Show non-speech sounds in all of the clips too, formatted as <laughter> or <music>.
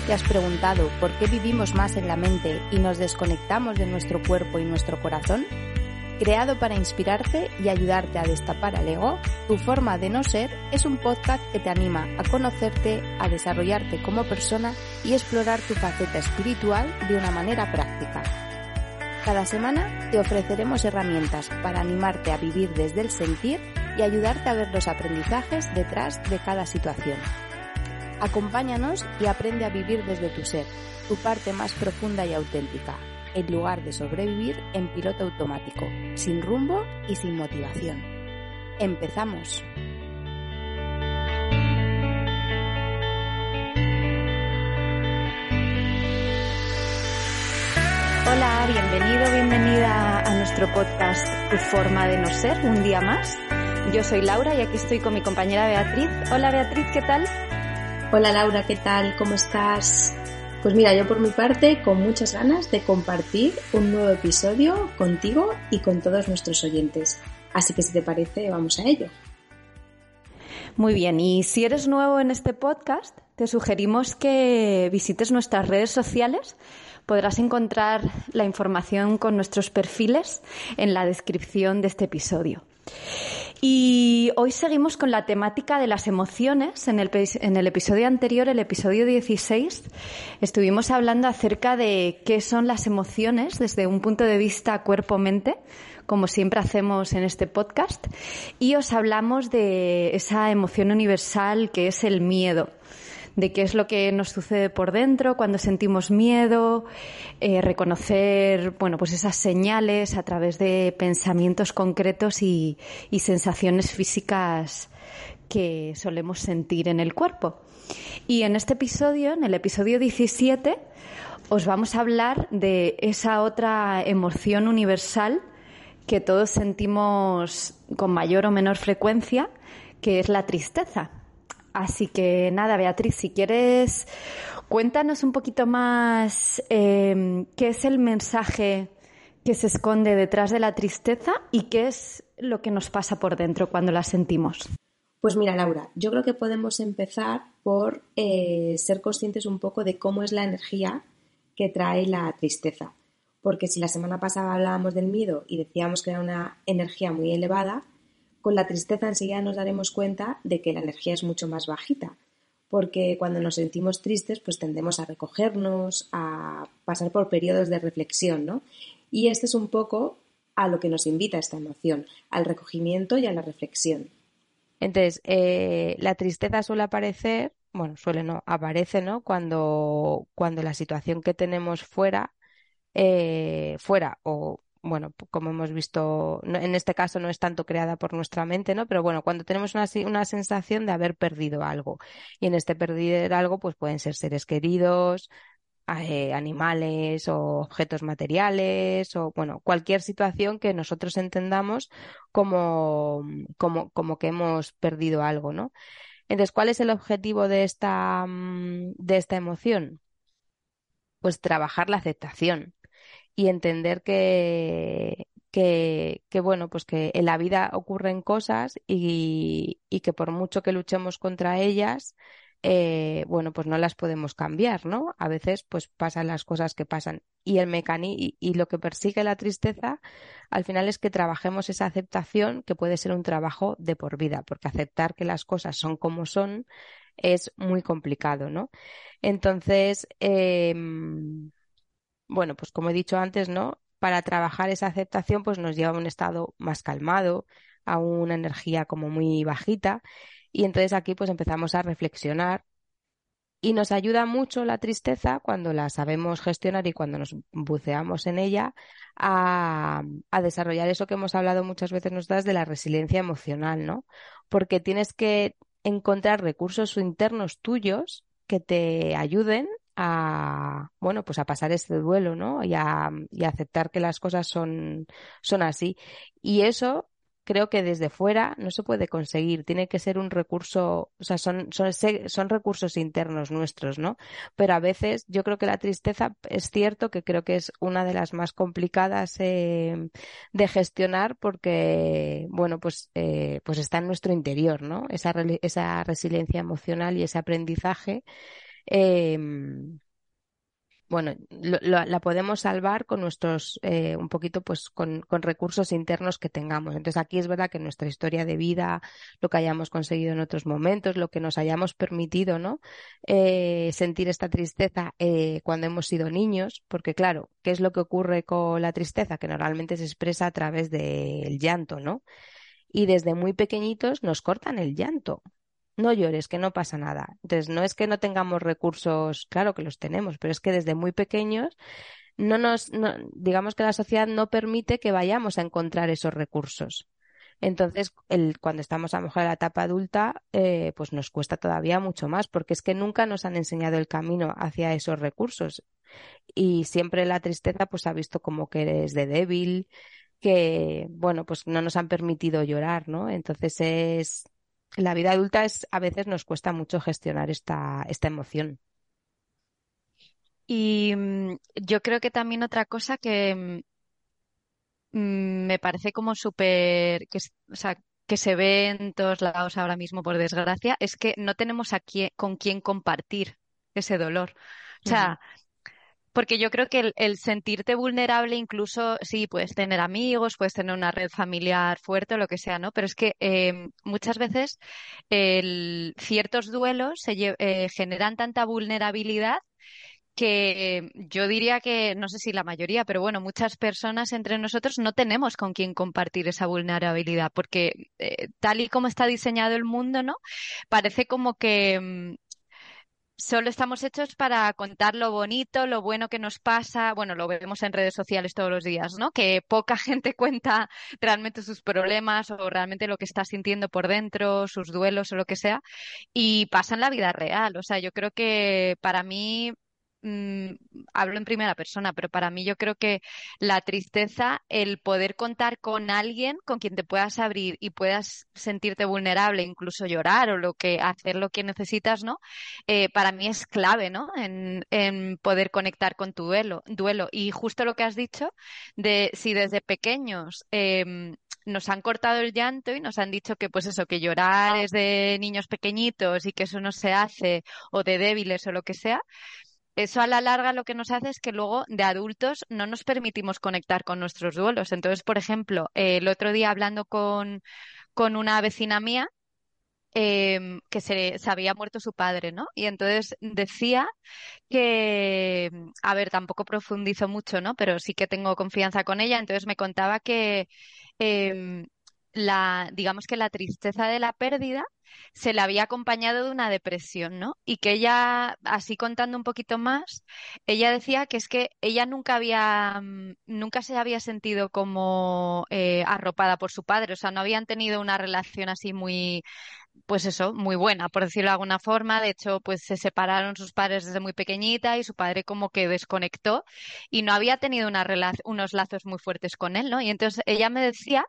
Te has preguntado por qué vivimos más en la mente y nos desconectamos de nuestro cuerpo y nuestro corazón? Creado para inspirarte y ayudarte a destapar al ego, Tu forma de no ser es un podcast que te anima a conocerte, a desarrollarte como persona y explorar tu faceta espiritual de una manera práctica. Cada semana te ofreceremos herramientas para animarte a vivir desde el sentir y ayudarte a ver los aprendizajes detrás de cada situación. Acompáñanos y aprende a vivir desde tu ser, tu parte más profunda y auténtica, en lugar de sobrevivir en piloto automático, sin rumbo y sin motivación. Empezamos. Hola, bienvenido, bienvenida a nuestro podcast Tu forma de no ser, un día más. Yo soy Laura y aquí estoy con mi compañera Beatriz. Hola Beatriz, ¿qué tal? Hola Laura, ¿qué tal? ¿Cómo estás? Pues mira, yo por mi parte con muchas ganas de compartir un nuevo episodio contigo y con todos nuestros oyentes. Así que si te parece, vamos a ello. Muy bien, y si eres nuevo en este podcast, te sugerimos que visites nuestras redes sociales. Podrás encontrar la información con nuestros perfiles en la descripción de este episodio. Y hoy seguimos con la temática de las emociones. En el, episodio anterior, el episodio 16, estuvimos hablando acerca de qué son las emociones desde un punto de vista cuerpo-mente, como siempre hacemos en este podcast, y os hablamos de esa emoción universal que es el miedo de qué es lo que nos sucede por dentro cuando sentimos miedo, eh, reconocer, bueno, pues esas señales a través de pensamientos concretos y, y sensaciones físicas que solemos sentir en el cuerpo. Y en este episodio, en el episodio 17, os vamos a hablar de esa otra emoción universal que todos sentimos con mayor o menor frecuencia, que es la tristeza. Así que nada, Beatriz, si quieres, cuéntanos un poquito más em, qué es el mensaje que se esconde detrás de la tristeza y qué es lo que nos pasa por dentro cuando la sentimos. Pues mira, Laura, yo creo que podemos empezar por eh, ser conscientes un poco de cómo es la energía que trae la tristeza. Porque si la semana pasada hablábamos del miedo y decíamos que era una energía muy elevada, con la tristeza enseguida nos daremos cuenta de que la energía es mucho más bajita, porque cuando nos sentimos tristes pues tendemos a recogernos, a pasar por periodos de reflexión, ¿no? Y este es un poco a lo que nos invita esta emoción, al recogimiento y a la reflexión. Entonces, eh, la tristeza suele aparecer, bueno, suele no, aparece, ¿no? Cuando, cuando la situación que tenemos fuera, eh, fuera o bueno, como hemos visto, en este caso no es tanto creada por nuestra mente, ¿no? Pero bueno, cuando tenemos una, una sensación de haber perdido algo. Y en este perder algo, pues pueden ser seres queridos, eh, animales o objetos materiales o bueno cualquier situación que nosotros entendamos como, como, como que hemos perdido algo no entonces cuál es el objetivo de esta mm, de esta emoción pues trabajar la aceptación y entender que, que, que, bueno, pues que en la vida ocurren cosas y, y que por mucho que luchemos contra ellas, eh, bueno, pues no las podemos cambiar, ¿no? A veces, pues pasan las cosas que pasan. Y el mecanismo y, lo que persigue la tristeza, al final es que trabajemos esa aceptación, que puede ser un trabajo de por vida, porque aceptar que las cosas son como son es muy complicado, ¿no? Entonces, eh, bueno, pues como he dicho antes, ¿no? Para trabajar esa aceptación, pues nos lleva a un estado más calmado, a una energía como muy bajita. Y entonces aquí pues empezamos a reflexionar y nos ayuda mucho la tristeza cuando la sabemos gestionar y cuando nos buceamos en ella a, a, desarrollar eso que hemos hablado muchas veces nosotras de la resiliencia emocional, ¿no? Porque tienes que encontrar recursos internos tuyos que te ayuden a, bueno, pues a pasar este duelo, ¿no? Y a, y a aceptar que las cosas son, son así. Y eso creo que desde fuera no se puede conseguir. Tiene que ser un recurso, o sea, son, son, son recursos internos nuestros, ¿no? Pero a veces yo creo que la tristeza es cierto que creo que es una de las más complicadas eh, de gestionar porque, bueno, pues, eh, pues está en nuestro interior, ¿no? Esa, esa resiliencia emocional y ese aprendizaje. Eh, bueno, la podemos salvar con nuestros, eh, un poquito, pues, con, con, recursos internos que tengamos. Entonces, aquí es verdad que nuestra historia de vida, lo que hayamos conseguido en otros momentos, lo que nos hayamos permitido, ¿no? Eh, sentir esta tristeza eh, cuando hemos sido niños, porque claro, ¿qué es lo que ocurre con la tristeza? Que normalmente se expresa a través del llanto, ¿no? Y desde muy pequeñitos nos cortan el llanto no llores, que no pasa nada. Entonces, no es que no tengamos recursos, claro que los tenemos, pero es que desde muy pequeños no nos, digamos que la sociedad no permite que vayamos a encontrar esos recursos. Entonces, el, cuando estamos a lo mejor en la etapa adulta, eh, pues nos cuesta todavía mucho más, porque es que nunca nos han enseñado el camino hacia esos recursos. Y siempre la tristeza, pues ha visto como que eres de débil, que, bueno, pues no nos han permitido llorar, ¿no? Entonces es, la vida adulta es a veces nos cuesta mucho gestionar esta, esta emoción. Y mm, yo creo que también otra cosa que mm, mm, me parece como súper, que, o sea, que se ve en todos lados ahora mismo, por desgracia, es que no tenemos a con quién compartir ese dolor. O sea, porque yo creo que el, sentirte vulnerable, incluso sí, puedes tener amigos, puedes tener una red familiar fuerte o lo que sea, ¿no? Pero es que eh, muchas veces ciertos duelos se, eh, generan tanta vulnerabilidad que yo diría que, no sé si la mayoría, pero bueno, muchas personas entre nosotros no tenemos con quién compartir esa vulnerabilidad, porque eh, tal y como está diseñado el mundo, ¿no? Parece como que mm, solo estamos hechos para contar lo bonito, lo bueno que nos pasa. Bueno, lo vemos en redes sociales todos los días, ¿no? Que poca <laughs> gente cuenta realmente sus problemas o realmente lo que está sintiendo por dentro, sus duelos o lo que sea, y pasa en la vida real. O sea, yo creo que para mí Mm, hablo en primera persona, pero para mí yo creo que la tristeza, el poder contar con alguien con quien te puedas abrir y puedas sentirte vulnerable, incluso llorar o lo que hacer lo que necesitas, ¿no? Eh, para mí es clave, ¿no? En, poder conectar con tu duelo, duelo. Y justo lo que has dicho de si desde pequeños em, nos han cortado el llanto y nos han dicho que pues eso, que llorar es de niños pequeñitos y que eso no se hace o de débiles o lo que sea, eso a la larga lo que nos hace es que luego de adultos no nos permitimos conectar con nuestros duelos. Entonces, por ejemplo, el otro día hablando con, con una vecina mía, em, que se, se, había muerto su padre, ¿no? Y entonces decía que, a ver, tampoco profundizo mucho, ¿no? Pero sí que tengo confianza con ella, entonces me contaba que em, la, digamos que la tristeza de la pérdida se le había acompañado de una depresión, ¿no? Y que ella, así contando un poquito más, ella decía que es que ella nunca había, mm, nunca se había sentido como eh, arropada por su padre, o sea, no habían tenido una relación así muy, pues eso, muy buena, por decirlo de alguna forma. De hecho, pues se separaron sus padres desde muy pequeñita y su padre como que desconectó y no había tenido una unos lazos muy fuertes con él, ¿no? Y entonces ella me decía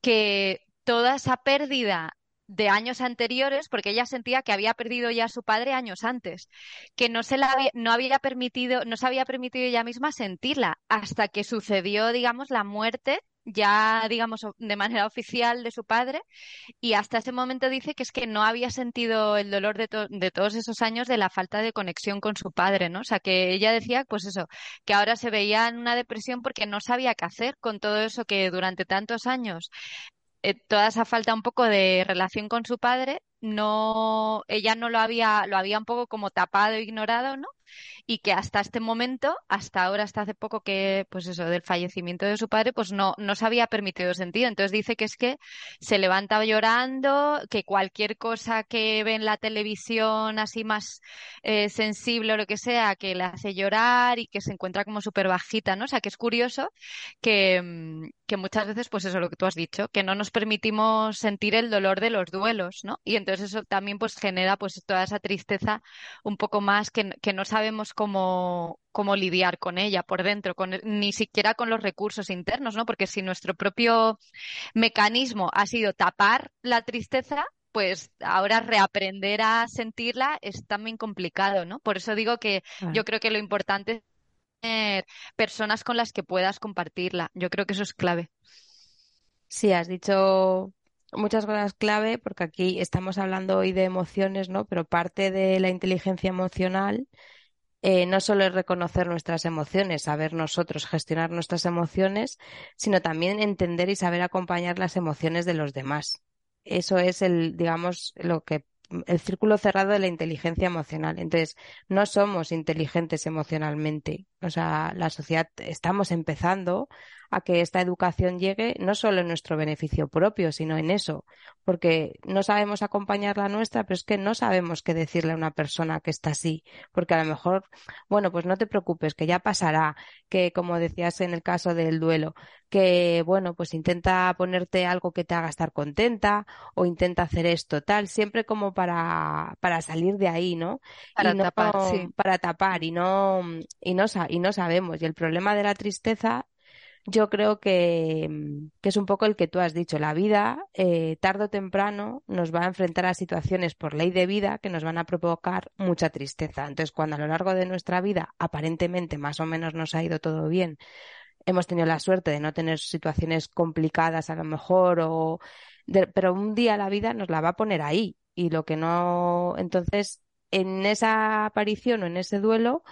que toda esa pérdida de años anteriores, porque ella sentía que había perdido ya a su padre años antes, que no se la había, no había permitido, no se había permitido ella misma sentirla, hasta que sucedió, digamos, la muerte ya, digamos, de manera <laughs> oficial de su padre, y hasta ese momento dice que es que no había sentido el dolor de, de todos esos años de la falta de conexión con su padre, ¿no? O sea, que ella decía, pues eso, que ahora se veía en una depresión porque no sabía qué hacer con todo eso que durante tantos años eh, toda esa falta un poco de relación con su padre, no, ella no lo había, lo había un poco como tapado, ignorado, ¿no? Y que hasta este momento, hasta ahora, hasta hace poco que, pues eso, del fallecimiento de su padre, pues no, no se había permitido sentir. Entonces dice que es que se levanta llorando, que cualquier cosa que ve en la televisión así más eh, sensible o lo que sea, que le hace llorar y que se encuentra como súper bajita, ¿no? O sea, que es curioso que, mm, que muchas veces, pues eso, lo que tú has dicho, que no nos permitimos sentir el dolor de los duelos, ¿no? Y entonces eso también pues genera pues toda esa tristeza un poco más que, que no sabemos cómo, cómo lidiar con ella por dentro, con, ni siquiera con los recursos internos, ¿no? Porque si nuestro propio mecanismo ha sido tapar la tristeza, pues ahora reaprender a sentirla es también complicado, ¿no? Por eso digo que yo creo que lo importante es tener personas con las que puedas compartirla. Yo creo que eso es clave. Sí, has dicho muchas cosas clave porque aquí estamos hablando hoy de emociones, ¿no? Pero parte de la inteligencia emocional eh, no solo es reconocer nuestras emociones, saber nosotros gestionar nuestras emociones, sino también entender y saber acompañar las emociones de los demás. Eso es el, digamos, lo que el círculo cerrado de la inteligencia emocional. Entonces, no somos inteligentes emocionalmente. O sea, la sociedad estamos empezando a que esta educación llegue no solo en nuestro beneficio propio, sino en eso, porque no sabemos acompañar la nuestra, pero es que no sabemos qué decirle a una persona que está así, porque a lo mejor, bueno, pues no te preocupes, que ya pasará, que como decías en el caso del duelo, que bueno, pues intenta ponerte algo que te haga estar contenta o intenta hacer esto, tal, siempre como para, para salir de ahí, ¿no? Para tapar, sí. Para tapar y no, y no, y no sabemos. Y el problema de la tristeza yo creo que, que, es un poco el que tú has dicho. La vida, eh, tarde o temprano, nos va a enfrentar a situaciones por ley de vida que nos van a provocar mucha tristeza. Entonces, cuando a lo largo de nuestra vida, aparentemente más o menos nos ha ido todo bien, hemos tenido la suerte de no tener situaciones complicadas a lo mejor, o pero un día la vida nos la va a poner ahí. Y lo que no, entonces, en esa aparición o en ese duelo,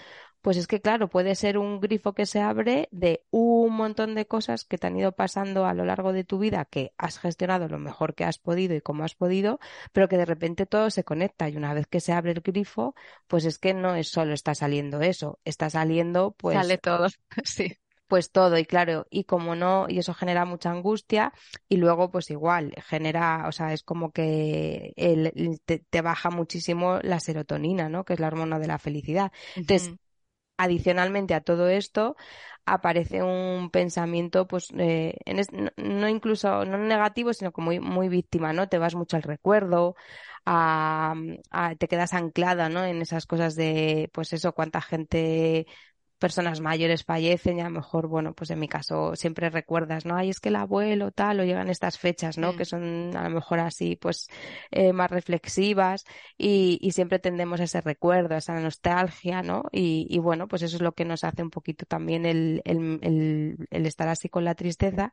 pues es que, claro, puede ser un grifo que se abre de un montón de cosas que te han ido pasando a lo largo de tu vida, que has gestionado lo mejor que has podido y como has podido, pero que de repente todo se conecta. Y una vez que se abre el grifo, pues es que no es solo está saliendo eso, está saliendo pues... Sale todo, <laughs> sí. pues todo. Y claro y como no y eso genera mucha angustia y luego pues igual genera o sea es como que el, te, te, baja muchísimo la serotonina no que es la hormona de la felicidad. Entonces adicionalmente a todo esto aparece un pensamiento pues eh, no, incluso no negativo sino como muy, muy víctima no te vas mucho al recuerdo a, te quedas anclada no en esas cosas de pues eso cuánta gente personas mayores fallecen y a lo mejor, bueno, pues en mi caso siempre recuerdas, ¿no? Ay, es que el abuelo tal, o llegan estas fechas, ¿no? Mm. Que son a lo mejor así, pues, eh, más reflexivas y, y, siempre tendemos a ese recuerdo, a esa nostalgia, ¿no? Y, y, bueno, pues eso es lo que nos hace un poquito también el, el, el, el estar así con la tristeza.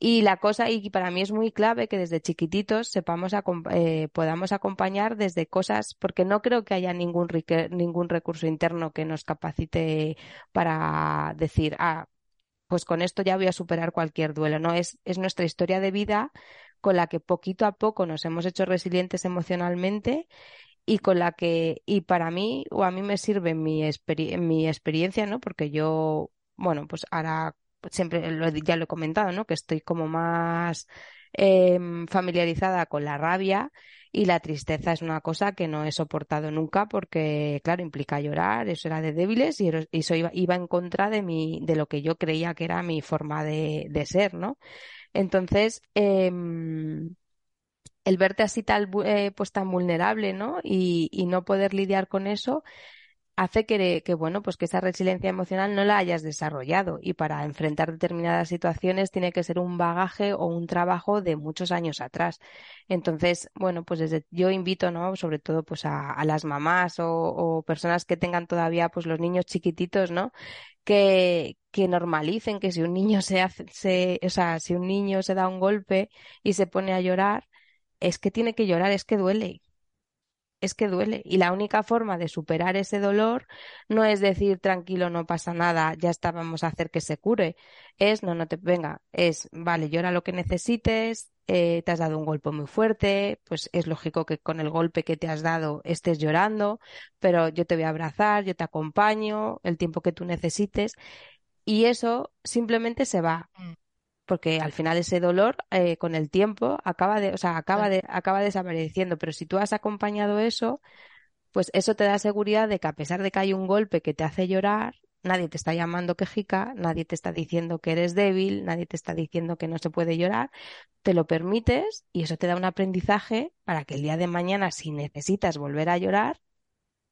Y la cosa, y para mí es muy clave que desde chiquititos sepamos, eh, podamos acompañar desde cosas, porque no creo que haya ningún, ningún recurso interno que nos capacite para decir, ah, pues con esto ya voy a superar cualquier duelo. No, es, es nuestra historia de vida con la que poquito a poco nos hemos hecho resilientes emocionalmente y con la que, y para mí, o a mí me sirve mi, mi experiencia, ¿no? Porque yo, bueno, pues ahora siempre lo, ya lo he comentado, ¿no? Que estoy como más eh, familiarizada con la rabia y la tristeza es una cosa que no he soportado nunca porque, claro, implica llorar, eso era de débiles y eso iba, en contra de mi, de lo que yo creía que era mi forma de, de ser, ¿no? Entonces, eh, el verte así tal, eh, pues tan vulnerable, ¿no? Y no poder lidiar con eso, hace que, que, bueno, pues que esa resiliencia emocional no la hayas desarrollado y para enfrentar determinadas situaciones tiene que ser un bagaje o un trabajo de muchos años atrás. Entonces, bueno, pues desde, yo invito, ¿no? Sobre todo pues a, las mamás o, o, personas que tengan todavía pues los niños chiquititos, ¿no? Que, que normalicen que si un niño se hace, se, o sea, si un niño se da un golpe y se pone a llorar, es que tiene que llorar, es que duele es que duele. Y la única forma de superar ese dolor no es decir tranquilo, no pasa nada, ya está, vamos a hacer que se cure. Es, no, no te venga, es, vale, llora lo que necesites, eh, te has dado un golpe muy fuerte, pues es lógico que con el golpe que te has dado estés llorando, pero yo te voy a abrazar, yo te acompaño el tiempo que tú necesites y eso simplemente se va. Porque al final ese dolor eh, con el tiempo acaba de, o sea, acaba de, acaba desapareciendo. Pero si tú has acompañado eso, pues eso te da seguridad de que a pesar de que hay un golpe que te hace llorar, nadie te está llamando quejica, nadie te está diciendo que eres débil, nadie te está diciendo que no se puede llorar, te lo permites y eso te da un aprendizaje para que el día de mañana, si necesitas volver a llorar,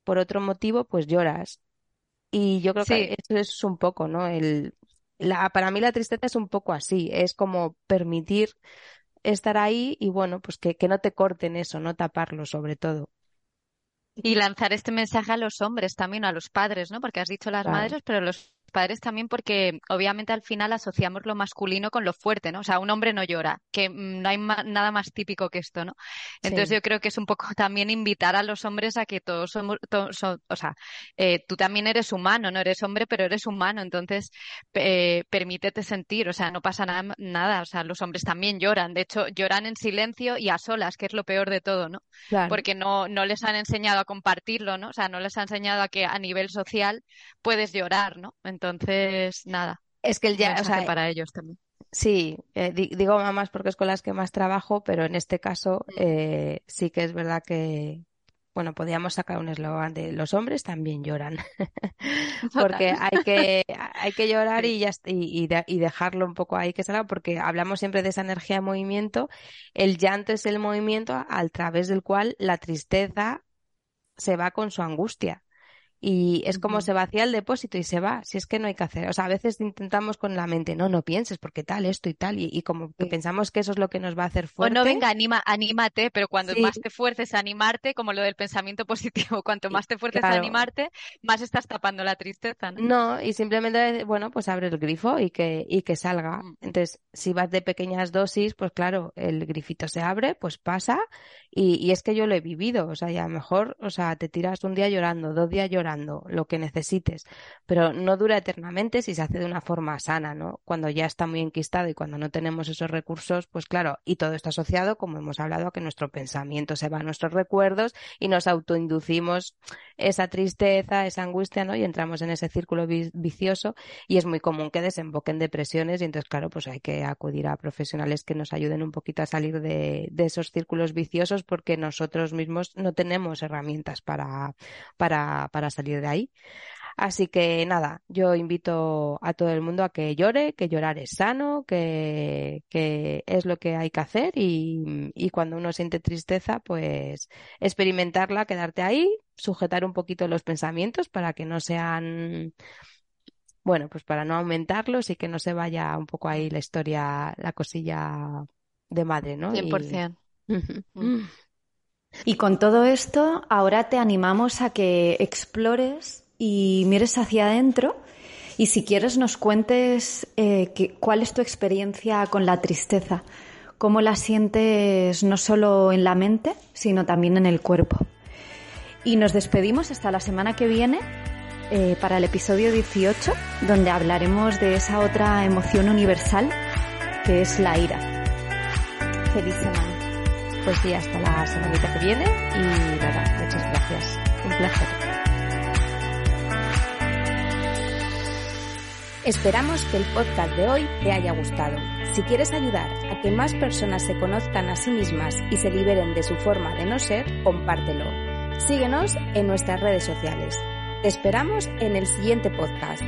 por otro motivo, pues lloras. Y yo creo que eso es un poco, ¿no? El, la, para mí la tristeza es un poco así, es como permitir estar ahí y bueno, pues que, que no te corten eso, no taparlo sobre todo. Y lanzar este mensaje a los hombres también, a los padres, ¿no? Porque has dicho las madres, pero los padres también porque obviamente al final asociamos lo masculino con lo fuerte, ¿no? O sea, un hombre no llora, que mm, no hay nada más típico que esto, ¿no? Entonces yo creo que es un poco también invitar a los hombres a que todos somos, o sea, eh, tú también eres humano, no eres hombre, pero eres humano, entonces eh, permítete sentir, o sea, no pasa nada, nada, o sea, los hombres también lloran, de hecho lloran en silencio y a solas, que es lo peor de todo, ¿no? Porque no, no les han enseñado a compartirlo, ¿no? O sea, no les han enseñado a que a nivel social puedes llorar, ¿no? Entonces, entonces, nada. Es que el ya, o sea, para ellos también. Sí, eh, digo mamás porque es con las que más trabajo, pero en este caso mm. eh, sí que es verdad que, bueno, podríamos sacar un eslogan de los hombres también lloran, <laughs> porque hay que, hay que llorar y, ya, y, y, dejarlo un poco ahí que salga, porque hablamos siempre de esa energía de movimiento. El llanto es el movimiento a través del cual la tristeza se va con su angustia y es como se vacía el depósito y se va, si es que no hay que hacer. O sea, a veces intentamos con la mente, no, no pienses porque tal, esto y tal, y, como que pensamos que eso es lo que nos va a hacer fuerte. O no, venga, anima, anímate, pero cuando más te fuerces a animarte, como lo del pensamiento positivo, <laughs> cuanto más te fuerces a animarte, más estás tapando la tristeza, ¿no? No, y simplemente, bueno, pues abre el grifo y que, y que salga. Mm. Entonces, si vas de pequeñas dosis, pues claro, el grifito se abre, pues pasa, y, y es que yo lo he vivido, o sea, ya mejor, o sea, te tiras un día llorando, dos días llorando, lo que necesites, pero no dura eternamente si se hace de una forma sana, ¿no? Cuando ya está muy enquistado y cuando no tenemos esos recursos, pues claro, y todo está asociado, como hemos hablado, a que nuestro pensamiento se va a nuestros recuerdos y nos autoinducimos esa tristeza, esa angustia, ¿no? Y entramos en ese círculo vicioso y es muy común que desemboquen depresiones y entonces, claro, pues hay que acudir a profesionales que nos ayuden un poquito a salir de, esos círculos viciosos porque nosotros mismos no tenemos herramientas para, para, para salir de ahí. Así que nada, yo invito a todo el mundo a que llore, que llorar es sano, que, que es lo que hay que hacer y, y, cuando uno siente tristeza, pues experimentarla, quedarte ahí, sujetar un poquito los pensamientos para que no sean, bueno, pues para no aumentarlos y que no se vaya un poco ahí la historia, la cosilla de madre, ¿no? 100%. Y <laughs> con todo esto, ahora te animamos a que explores y mires hacia adentro y si quieres nos cuentes eh, cuál es tu experiencia con la tristeza, cómo la sientes no solo en la mente, sino también en el cuerpo. Y nos despedimos hasta la semana que viene eh, para el episodio 18, donde hablaremos de esa otra emoción universal que es la ira. Feliz semana pues sí, hasta la semanita que viene y nada, muchas gracias. Un placer. Esperamos que el podcast de hoy te haya gustado. Si quieres ayudar a que más personas se conozcan a sí mismas y se liberen de su forma de no ser, compártelo. Síguenos en nuestras redes sociales. Te esperamos en el siguiente podcast.